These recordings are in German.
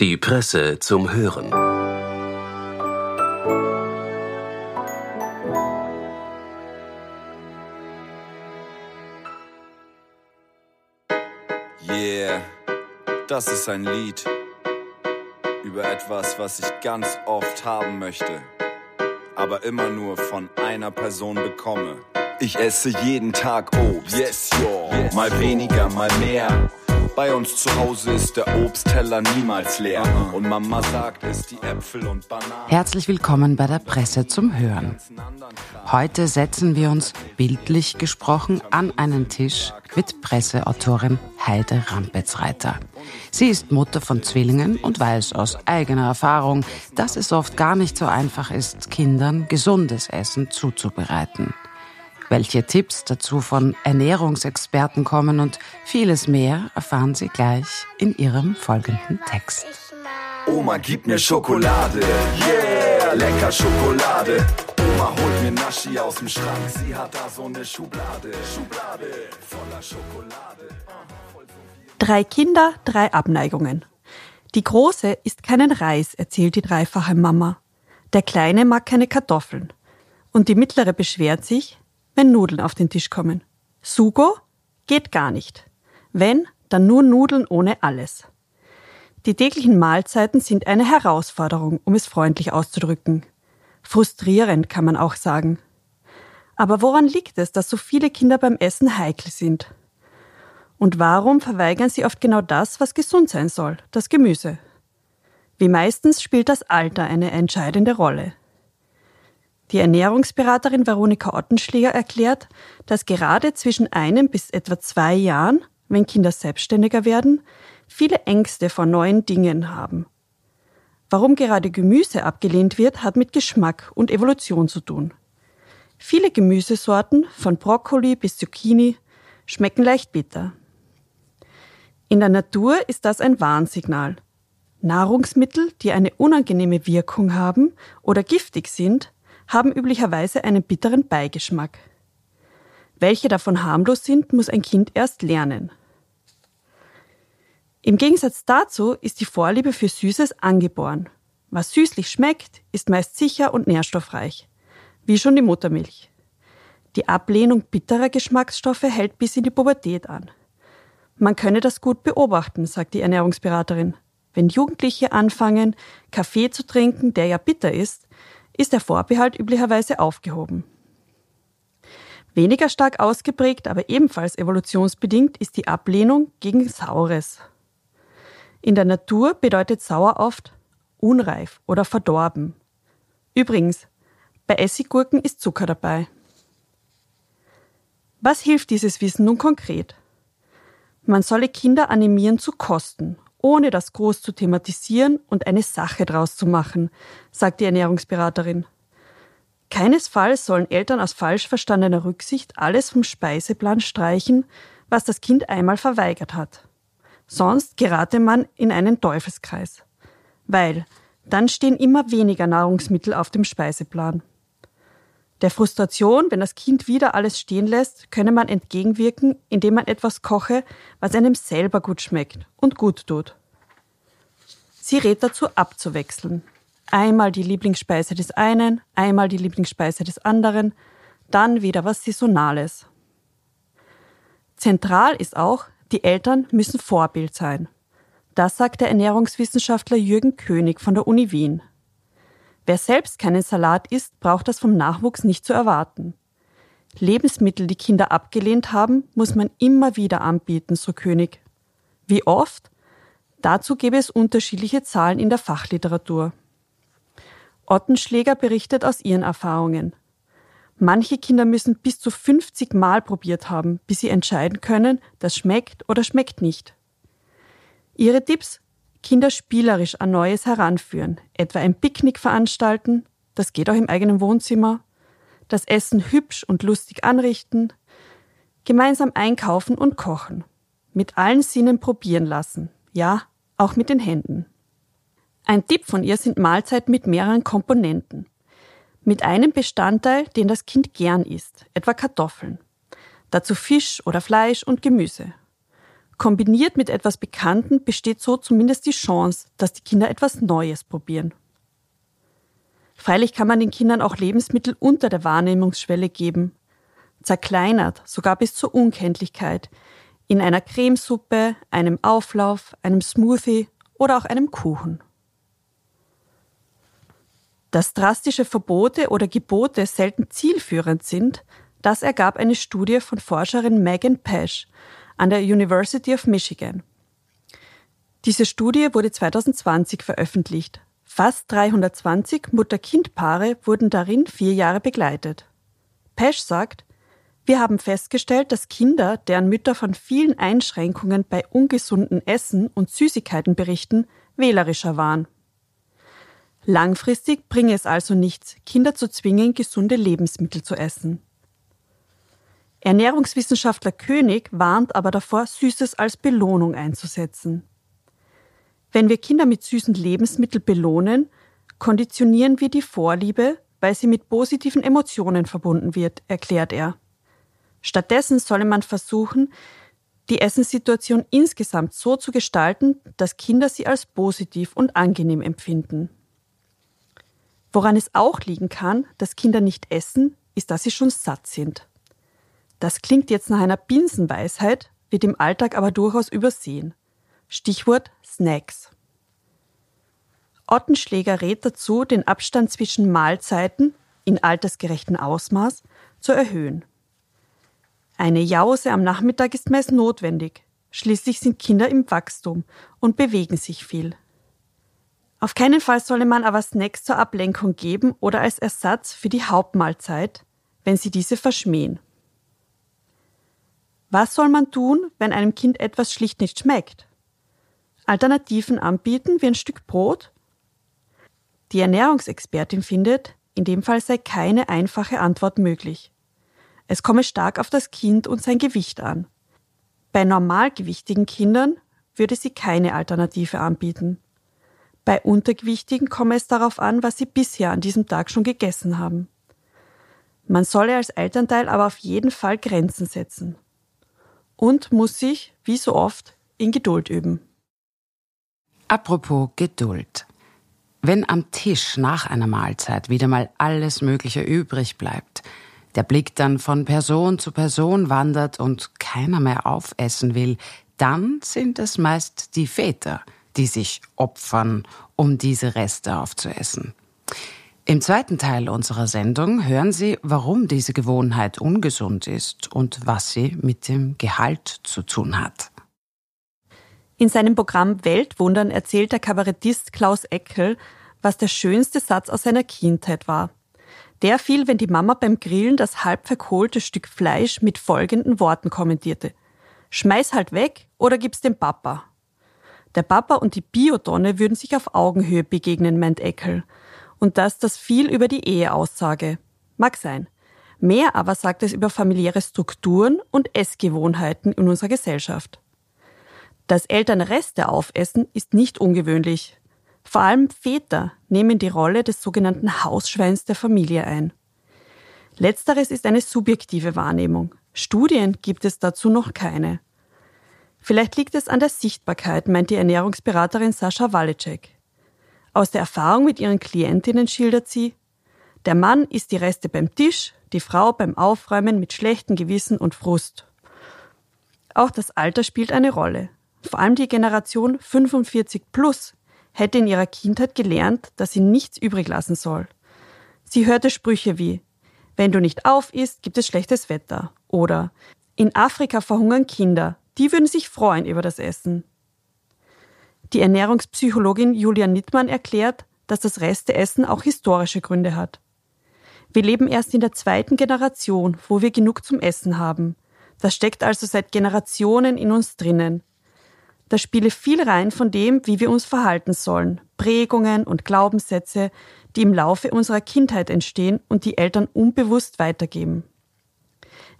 Die Presse zum Hören. Yeah, das ist ein Lied über etwas, was ich ganz oft haben möchte, aber immer nur von einer Person bekomme. Ich esse jeden Tag Obst, yes, yo. mal weniger, mal mehr. Bei uns zu Hause ist der Obstteller niemals leer. Und Mama sagt es, die Äpfel und Bananen. Herzlich willkommen bei der Presse zum Hören. Heute setzen wir uns, bildlich gesprochen, an einen Tisch mit Presseautorin Heide Rampetzreiter. Sie ist Mutter von Zwillingen und weiß aus eigener Erfahrung, dass es oft gar nicht so einfach ist, Kindern gesundes Essen zuzubereiten. Welche Tipps dazu von Ernährungsexperten kommen und vieles mehr erfahren Sie gleich in Ihrem folgenden Text. Oma, gib mir Schokolade, yeah, lecker Schokolade. Oma holt mir Naschi aus dem Schrank, sie hat da so eine Schublade, Schublade voller Schokolade. Drei Kinder, drei Abneigungen. Die Große isst keinen Reis, erzählt die dreifache Mama. Der Kleine mag keine Kartoffeln. Und die Mittlere beschwert sich, wenn Nudeln auf den Tisch kommen. Sugo geht gar nicht. Wenn, dann nur Nudeln ohne alles. Die täglichen Mahlzeiten sind eine Herausforderung, um es freundlich auszudrücken. Frustrierend kann man auch sagen. Aber woran liegt es, dass so viele Kinder beim Essen heikel sind? Und warum verweigern sie oft genau das, was gesund sein soll, das Gemüse? Wie meistens spielt das Alter eine entscheidende Rolle. Die Ernährungsberaterin Veronika Ottenschläger erklärt, dass gerade zwischen einem bis etwa zwei Jahren, wenn Kinder selbstständiger werden, viele Ängste vor neuen Dingen haben. Warum gerade Gemüse abgelehnt wird, hat mit Geschmack und Evolution zu tun. Viele Gemüsesorten, von Brokkoli bis Zucchini, schmecken leicht bitter. In der Natur ist das ein Warnsignal. Nahrungsmittel, die eine unangenehme Wirkung haben oder giftig sind, haben üblicherweise einen bitteren Beigeschmack. Welche davon harmlos sind, muss ein Kind erst lernen. Im Gegensatz dazu ist die Vorliebe für Süßes angeboren. Was süßlich schmeckt, ist meist sicher und nährstoffreich, wie schon die Muttermilch. Die Ablehnung bitterer Geschmacksstoffe hält bis in die Pubertät an. Man könne das gut beobachten, sagt die Ernährungsberaterin. Wenn Jugendliche anfangen, Kaffee zu trinken, der ja bitter ist, ist der Vorbehalt üblicherweise aufgehoben. Weniger stark ausgeprägt, aber ebenfalls evolutionsbedingt ist die Ablehnung gegen Saures. In der Natur bedeutet sauer oft unreif oder verdorben. Übrigens, bei Essiggurken ist Zucker dabei. Was hilft dieses Wissen nun konkret? Man solle Kinder animieren zu kosten ohne das groß zu thematisieren und eine Sache draus zu machen, sagt die Ernährungsberaterin. Keinesfalls sollen Eltern aus falsch verstandener Rücksicht alles vom Speiseplan streichen, was das Kind einmal verweigert hat. Sonst gerate man in einen Teufelskreis. Weil dann stehen immer weniger Nahrungsmittel auf dem Speiseplan. Der Frustration, wenn das Kind wieder alles stehen lässt, könne man entgegenwirken, indem man etwas koche, was einem selber gut schmeckt und gut tut. Sie rät dazu abzuwechseln. Einmal die Lieblingsspeise des einen, einmal die Lieblingsspeise des anderen, dann wieder was Saisonales. Zentral ist auch, die Eltern müssen Vorbild sein. Das sagt der Ernährungswissenschaftler Jürgen König von der Uni Wien. Wer selbst keinen Salat isst, braucht das vom Nachwuchs nicht zu erwarten. Lebensmittel, die Kinder abgelehnt haben, muss man immer wieder anbieten, so König. Wie oft? Dazu gäbe es unterschiedliche Zahlen in der Fachliteratur. Ottenschläger berichtet aus ihren Erfahrungen. Manche Kinder müssen bis zu 50 Mal probiert haben, bis sie entscheiden können, das schmeckt oder schmeckt nicht. Ihre Tipps Kinder spielerisch an Neues heranführen, etwa ein Picknick veranstalten, das geht auch im eigenen Wohnzimmer, das Essen hübsch und lustig anrichten, gemeinsam einkaufen und kochen, mit allen Sinnen probieren lassen, ja, auch mit den Händen. Ein Tipp von ihr sind Mahlzeiten mit mehreren Komponenten. Mit einem Bestandteil, den das Kind gern isst, etwa Kartoffeln. Dazu Fisch oder Fleisch und Gemüse. Kombiniert mit etwas Bekannten besteht so zumindest die Chance, dass die Kinder etwas Neues probieren. Freilich kann man den Kindern auch Lebensmittel unter der Wahrnehmungsschwelle geben, zerkleinert, sogar bis zur Unkenntlichkeit, in einer Cremesuppe, einem Auflauf, einem Smoothie oder auch einem Kuchen. Dass drastische Verbote oder Gebote selten zielführend sind, das ergab eine Studie von Forscherin Megan Pesch an der University of Michigan. Diese Studie wurde 2020 veröffentlicht. Fast 320 Mutter-Kind-Paare wurden darin vier Jahre begleitet. Pesch sagt, wir haben festgestellt, dass Kinder, deren Mütter von vielen Einschränkungen bei ungesunden Essen und Süßigkeiten berichten, wählerischer waren. Langfristig bringe es also nichts, Kinder zu zwingen, gesunde Lebensmittel zu essen. Ernährungswissenschaftler König warnt aber davor, Süßes als Belohnung einzusetzen. Wenn wir Kinder mit süßen Lebensmitteln belohnen, konditionieren wir die Vorliebe, weil sie mit positiven Emotionen verbunden wird, erklärt er. Stattdessen solle man versuchen, die Essenssituation insgesamt so zu gestalten, dass Kinder sie als positiv und angenehm empfinden. Woran es auch liegen kann, dass Kinder nicht essen, ist, dass sie schon satt sind. Das klingt jetzt nach einer Binsenweisheit, wird im Alltag aber durchaus übersehen. Stichwort Snacks. Ottenschläger rät dazu, den Abstand zwischen Mahlzeiten in altersgerechtem Ausmaß zu erhöhen. Eine Jause am Nachmittag ist meist notwendig. Schließlich sind Kinder im Wachstum und bewegen sich viel. Auf keinen Fall solle man aber Snacks zur Ablenkung geben oder als Ersatz für die Hauptmahlzeit, wenn sie diese verschmähen. Was soll man tun, wenn einem Kind etwas schlicht nicht schmeckt? Alternativen anbieten wie ein Stück Brot? Die Ernährungsexpertin findet, in dem Fall sei keine einfache Antwort möglich. Es komme stark auf das Kind und sein Gewicht an. Bei normalgewichtigen Kindern würde sie keine Alternative anbieten. Bei Untergewichtigen komme es darauf an, was sie bisher an diesem Tag schon gegessen haben. Man solle als Elternteil aber auf jeden Fall Grenzen setzen. Und muss sich, wie so oft, in Geduld üben. Apropos Geduld. Wenn am Tisch nach einer Mahlzeit wieder mal alles Mögliche übrig bleibt, der Blick dann von Person zu Person wandert und keiner mehr aufessen will, dann sind es meist die Väter, die sich opfern, um diese Reste aufzuessen. Im zweiten Teil unserer Sendung hören Sie, warum diese Gewohnheit ungesund ist und was sie mit dem Gehalt zu tun hat. In seinem Programm Weltwundern erzählt der Kabarettist Klaus Eckel, was der schönste Satz aus seiner Kindheit war. Der fiel, wenn die Mama beim Grillen das halb verkohlte Stück Fleisch mit folgenden Worten kommentierte. Schmeiß halt weg oder gib's dem Papa. Der Papa und die Biodonne würden sich auf Augenhöhe begegnen, meint Eckel. Und dass das viel über die Ehe aussage. Mag sein. Mehr aber sagt es über familiäre Strukturen und Essgewohnheiten in unserer Gesellschaft. Dass Eltern Reste aufessen, ist nicht ungewöhnlich. Vor allem Väter nehmen die Rolle des sogenannten Hausschweins der Familie ein. Letzteres ist eine subjektive Wahrnehmung. Studien gibt es dazu noch keine. Vielleicht liegt es an der Sichtbarkeit, meint die Ernährungsberaterin Sascha Walicek. Aus der Erfahrung mit ihren Klientinnen schildert sie, der Mann isst die Reste beim Tisch, die Frau beim Aufräumen mit schlechtem Gewissen und Frust. Auch das Alter spielt eine Rolle. Vor allem die Generation 45 plus hätte in ihrer Kindheit gelernt, dass sie nichts übrig lassen soll. Sie hörte Sprüche wie Wenn du nicht auf isst, gibt es schlechtes Wetter oder In Afrika verhungern Kinder, die würden sich freuen über das Essen. Die Ernährungspsychologin Julia Nittmann erklärt, dass das Resteessen auch historische Gründe hat. Wir leben erst in der zweiten Generation, wo wir genug zum Essen haben. Das steckt also seit Generationen in uns drinnen. Da spiele viel rein von dem, wie wir uns verhalten sollen, Prägungen und Glaubenssätze, die im Laufe unserer Kindheit entstehen und die Eltern unbewusst weitergeben.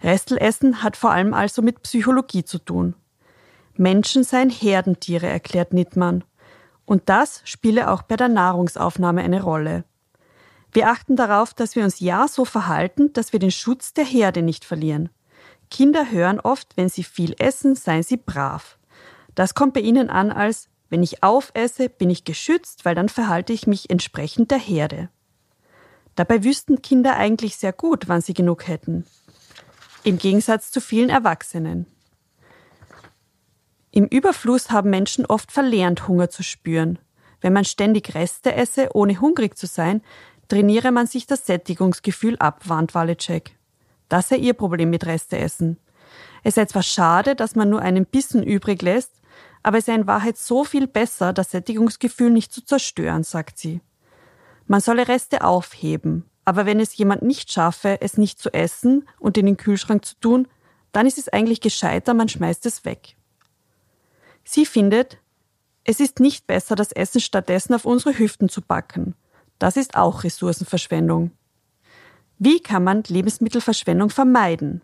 Restelessen hat vor allem also mit Psychologie zu tun. Menschen seien Herdentiere, erklärt Nittmann. Und das spiele auch bei der Nahrungsaufnahme eine Rolle. Wir achten darauf, dass wir uns ja so verhalten, dass wir den Schutz der Herde nicht verlieren. Kinder hören oft, wenn sie viel essen, seien sie brav. Das kommt bei ihnen an als, wenn ich aufesse, bin ich geschützt, weil dann verhalte ich mich entsprechend der Herde. Dabei wüssten Kinder eigentlich sehr gut, wann sie genug hätten. Im Gegensatz zu vielen Erwachsenen. Im Überfluss haben Menschen oft verlernt, Hunger zu spüren. Wenn man ständig Reste esse, ohne hungrig zu sein, trainiere man sich das Sättigungsgefühl ab, warnt Walecek. Das sei ihr Problem mit Resteessen. Es sei etwas schade, dass man nur einen Bissen übrig lässt, aber es sei in Wahrheit so viel besser, das Sättigungsgefühl nicht zu zerstören, sagt sie. Man solle Reste aufheben, aber wenn es jemand nicht schaffe, es nicht zu essen und in den Kühlschrank zu tun, dann ist es eigentlich gescheiter, man schmeißt es weg. Sie findet, es ist nicht besser, das Essen stattdessen auf unsere Hüften zu backen. Das ist auch Ressourcenverschwendung. Wie kann man Lebensmittelverschwendung vermeiden?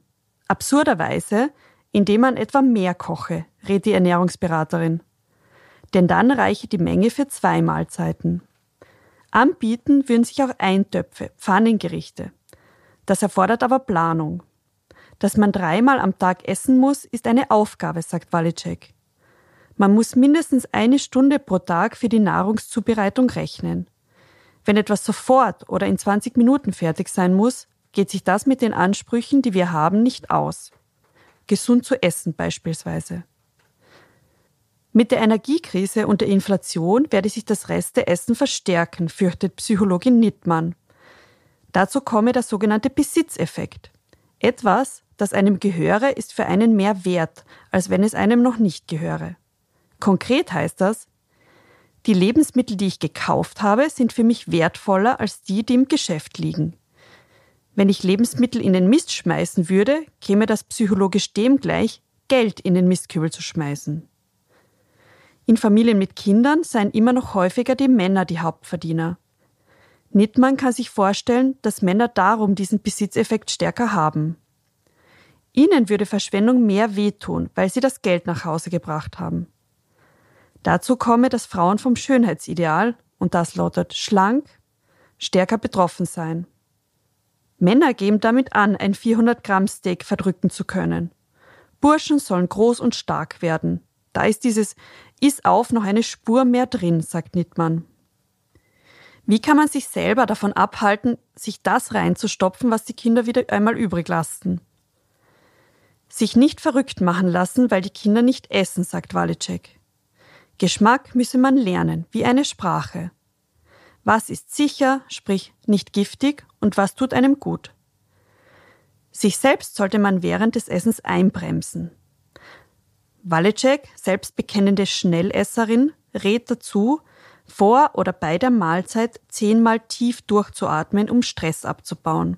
Absurderweise, indem man etwa mehr koche, rät die Ernährungsberaterin. Denn dann reiche die Menge für zwei Mahlzeiten. Anbieten würden sich auch Eintöpfe, Pfannengerichte. Das erfordert aber Planung. Dass man dreimal am Tag essen muss, ist eine Aufgabe, sagt Walicek. Man muss mindestens eine Stunde pro Tag für die Nahrungszubereitung rechnen. Wenn etwas sofort oder in 20 Minuten fertig sein muss, geht sich das mit den Ansprüchen, die wir haben, nicht aus. Gesund zu essen beispielsweise. Mit der Energiekrise und der Inflation werde sich das Resteessen verstärken, fürchtet Psychologin Nittmann. Dazu komme der sogenannte Besitzeffekt. Etwas, das einem gehöre, ist für einen mehr wert, als wenn es einem noch nicht gehöre. Konkret heißt das, die Lebensmittel, die ich gekauft habe, sind für mich wertvoller als die, die im Geschäft liegen. Wenn ich Lebensmittel in den Mist schmeißen würde, käme das psychologisch dem gleich, Geld in den Mistkübel zu schmeißen. In Familien mit Kindern seien immer noch häufiger die Männer die Hauptverdiener. Nittmann kann sich vorstellen, dass Männer darum diesen Besitzeffekt stärker haben. Ihnen würde Verschwendung mehr wehtun, weil sie das Geld nach Hause gebracht haben. Dazu komme, dass Frauen vom Schönheitsideal, und das lautet schlank, stärker betroffen seien. Männer geben damit an, ein 400 Gramm Steak verdrücken zu können. Burschen sollen groß und stark werden. Da ist dieses Iss auf noch eine Spur mehr drin, sagt Nittmann. Wie kann man sich selber davon abhalten, sich das reinzustopfen, was die Kinder wieder einmal übrig lassen? Sich nicht verrückt machen lassen, weil die Kinder nicht essen, sagt Walicek. Geschmack müsse man lernen, wie eine Sprache. Was ist sicher, sprich nicht giftig, und was tut einem gut? Sich selbst sollte man während des Essens einbremsen. Walecek, selbstbekennende Schnellesserin, rät dazu, vor oder bei der Mahlzeit zehnmal tief durchzuatmen, um Stress abzubauen.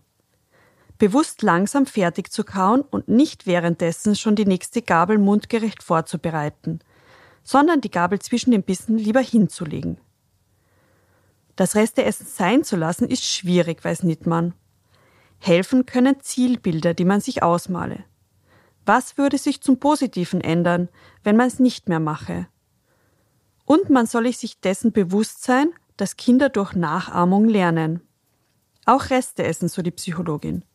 Bewusst langsam fertig zu kauen und nicht währenddessen schon die nächste Gabel mundgerecht vorzubereiten – sondern die Gabel zwischen den Bissen lieber hinzulegen. Das Resteessen sein zu lassen ist schwierig, weiß Nittmann. Helfen können Zielbilder, die man sich ausmale. Was würde sich zum Positiven ändern, wenn man es nicht mehr mache? Und man solle sich dessen bewusst sein, dass Kinder durch Nachahmung lernen. Auch Reste essen, so die Psychologin.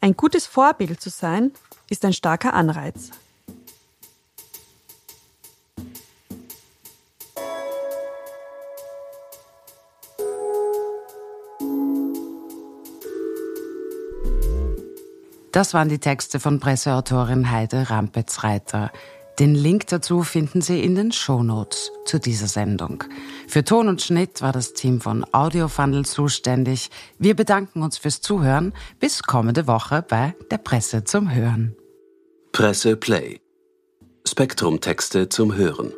Ein gutes Vorbild zu sein, ist ein starker Anreiz. Das waren die Texte von Presseautorin Heide Rampetz-Reiter. Den Link dazu finden Sie in den Shownotes zu dieser Sendung. Für Ton und Schnitt war das Team von Audiofundel zuständig. Wir bedanken uns fürs Zuhören. Bis kommende Woche bei der Presse zum Hören. Presse Play. Spektrum Texte zum Hören.